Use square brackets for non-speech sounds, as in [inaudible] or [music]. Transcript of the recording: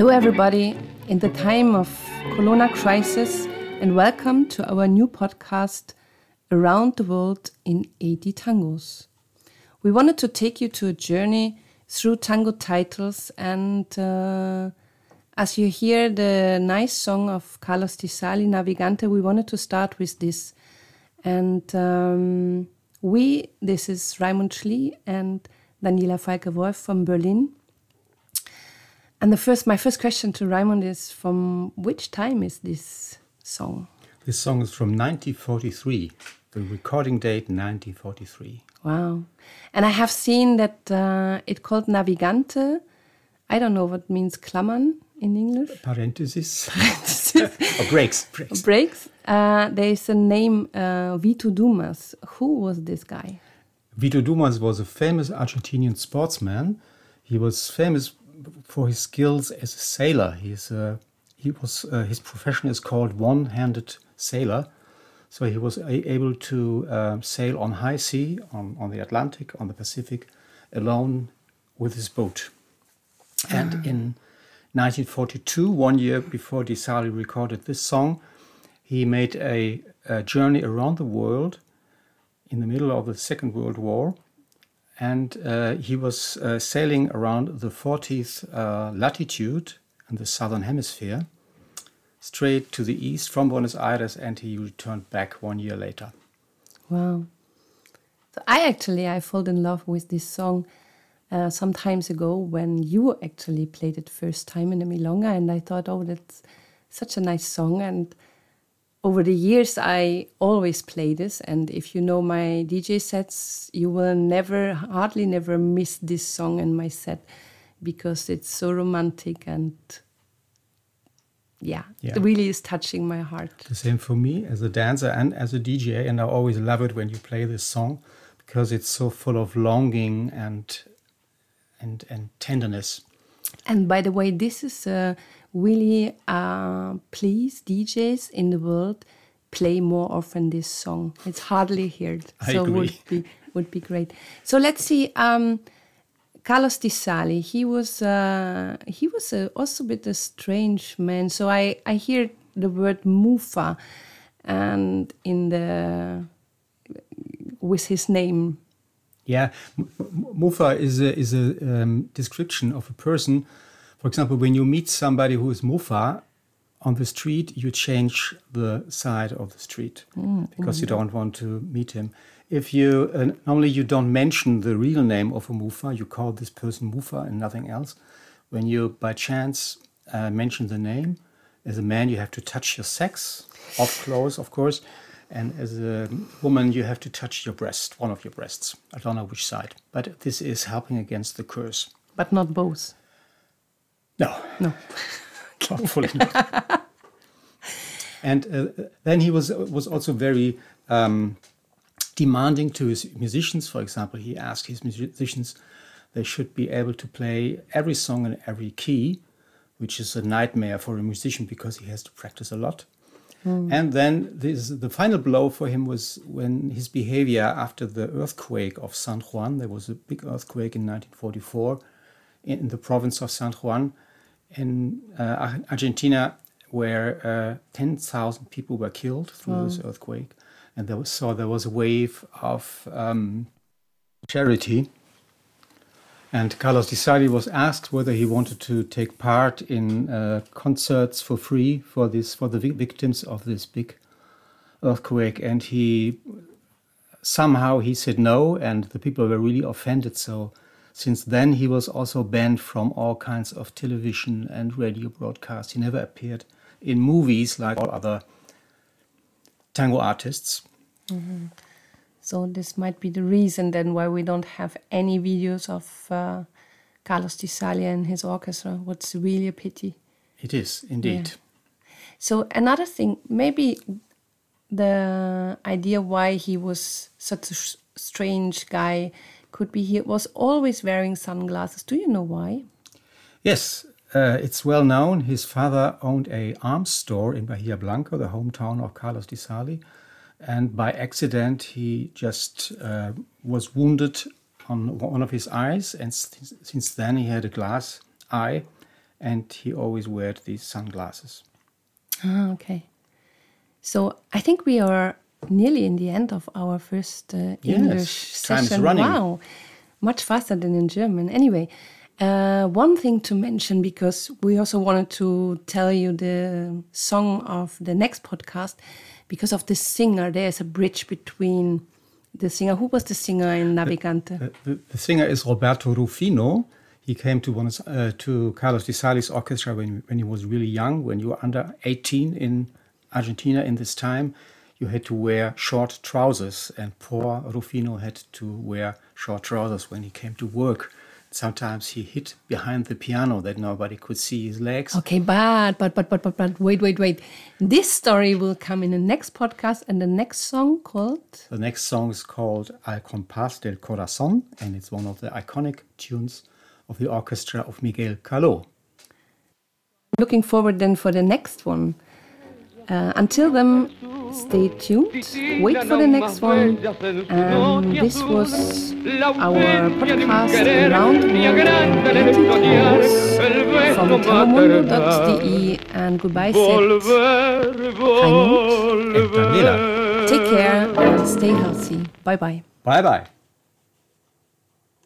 everybody, in the time of Corona crisis, and welcome to our new podcast, Around the World in 80 Tangos. We wanted to take you to a journey through tango titles, and uh, as you hear the nice song of Carlos Di Sarli, Navigante, we wanted to start with this. And um, we, this is Raimund Schlie and Daniela Falke Wolf from Berlin. And the first, my first question to Raymond is from which time is this song? This song is from 1943, the recording date 1943. Wow. And I have seen that uh, it called Navigante. I don't know what means Klammern in English. Parenthesis. [laughs] [laughs] or breaks. Breaks. Breaks. Uh, there is a name, uh, Vito Dumas. Who was this guy? Vito Dumas was a famous Argentinian sportsman. He was famous for his skills as a sailor. He's, uh, he was, uh, his profession is called one-handed sailor. So he was able to uh, sail on high sea, on, on the Atlantic, on the Pacific, alone with his boat. And ah. in 1942, one year before Di Sarli recorded this song, he made a, a, journey around the world in the middle of the Second World War. And uh, he was uh, sailing around the 40th uh, latitude in the southern hemisphere straight to the east from Buenos Aires, and he returned back one year later. Wow! So I actually I fell in love with this song uh, some times ago when you actually played it first time in the milonga, and I thought, oh, that's such a nice song. And over the years, I always play this, and if you know my DJ sets, you will never, hardly never miss this song in my set because it's so romantic and yeah, yeah, it really is touching my heart. The same for me as a dancer and as a DJ, and I always love it when you play this song because it's so full of longing and and and tenderness. And by the way, this is uh, really uh, please DJs in the world play more often this song. It's hardly heard, I so agree. would be would be great. So let's see. Um, Carlos Di Sarli, he was uh, he was a, also a bit a strange man. So I I hear the word mufa, and in the with his name. Yeah, mufa is a is a um, description of a person. For example, when you meet somebody who is mufa on the street, you change the side of the street mm, because mm. you don't want to meet him if you uh, normally you don't mention the real name of a mufa, you call this person mufa and nothing else. When you by chance uh, mention the name, as a man you have to touch your sex, off close, of course, and as a woman you have to touch your breast, one of your breasts. I don't know which side, but this is helping against the curse. But not both. No. No. [laughs] Hopefully not. and uh, then he was was also very. Um, demanding to his musicians. For example, he asked his musicians they should be able to play every song in every key, which is a nightmare for a musician because he has to practice a lot. Mm. And then this, the final blow for him was when his behavior after the earthquake of San Juan. There was a big earthquake in 1944 in the province of San Juan in uh, Argentina, where uh, 10,000 people were killed through this earthquake and there was, so there was a wave of um, charity. And Carlos Di Sarli was asked whether he wanted to take part in uh, concerts for free for this for the victims of this big earthquake, and he somehow he said no, and the people were really offended. So since then he was also banned from all kinds of television and radio broadcasts. He never appeared in movies like all other tango artists. Mm-hmm. So this might be the reason then why we don't have any videos of uh, Carlos Di Sarli and his orchestra. What's really a pity. It is indeed. Yeah. So another thing, maybe the idea why he was such a sh- strange guy could be here, was always wearing sunglasses. Do you know why? Yes, uh, it's well known. His father owned a arms store in Bahia Blanca, the hometown of Carlos Di Sarli and by accident he just uh, was wounded on one of his eyes and since then he had a glass eye and he always wore these sunglasses. Ah, okay. So I think we are nearly in the end of our first uh, Yes, English session. running. Wow, much faster than in German. Anyway, uh, one thing to mention because we also wanted to tell you the song of the next podcast because of the singer. There's a bridge between the singer. Who was the singer in Navigante? The, the, the singer is Roberto Rufino. He came to Buenos, uh, to Carlos Di Sarli's orchestra when, when he was really young. When you were under 18 in Argentina in this time, you had to wear short trousers, and poor Rufino had to wear short trousers when he came to work. Sometimes he hid behind the piano that nobody could see his legs. Okay, but but but but but but wait wait wait. This story will come in the next podcast and the next song called The next song is called Al Compás del Corazón, and it's one of the iconic tunes of the orchestra of Miguel Caló. Looking forward then for the next one. Uh, until then, stay tuned. Wait for the next one. And this was our podcast around the world in 80 tangos from taromundo.de and goodbye. And Take care and stay healthy. Bye bye. Bye bye.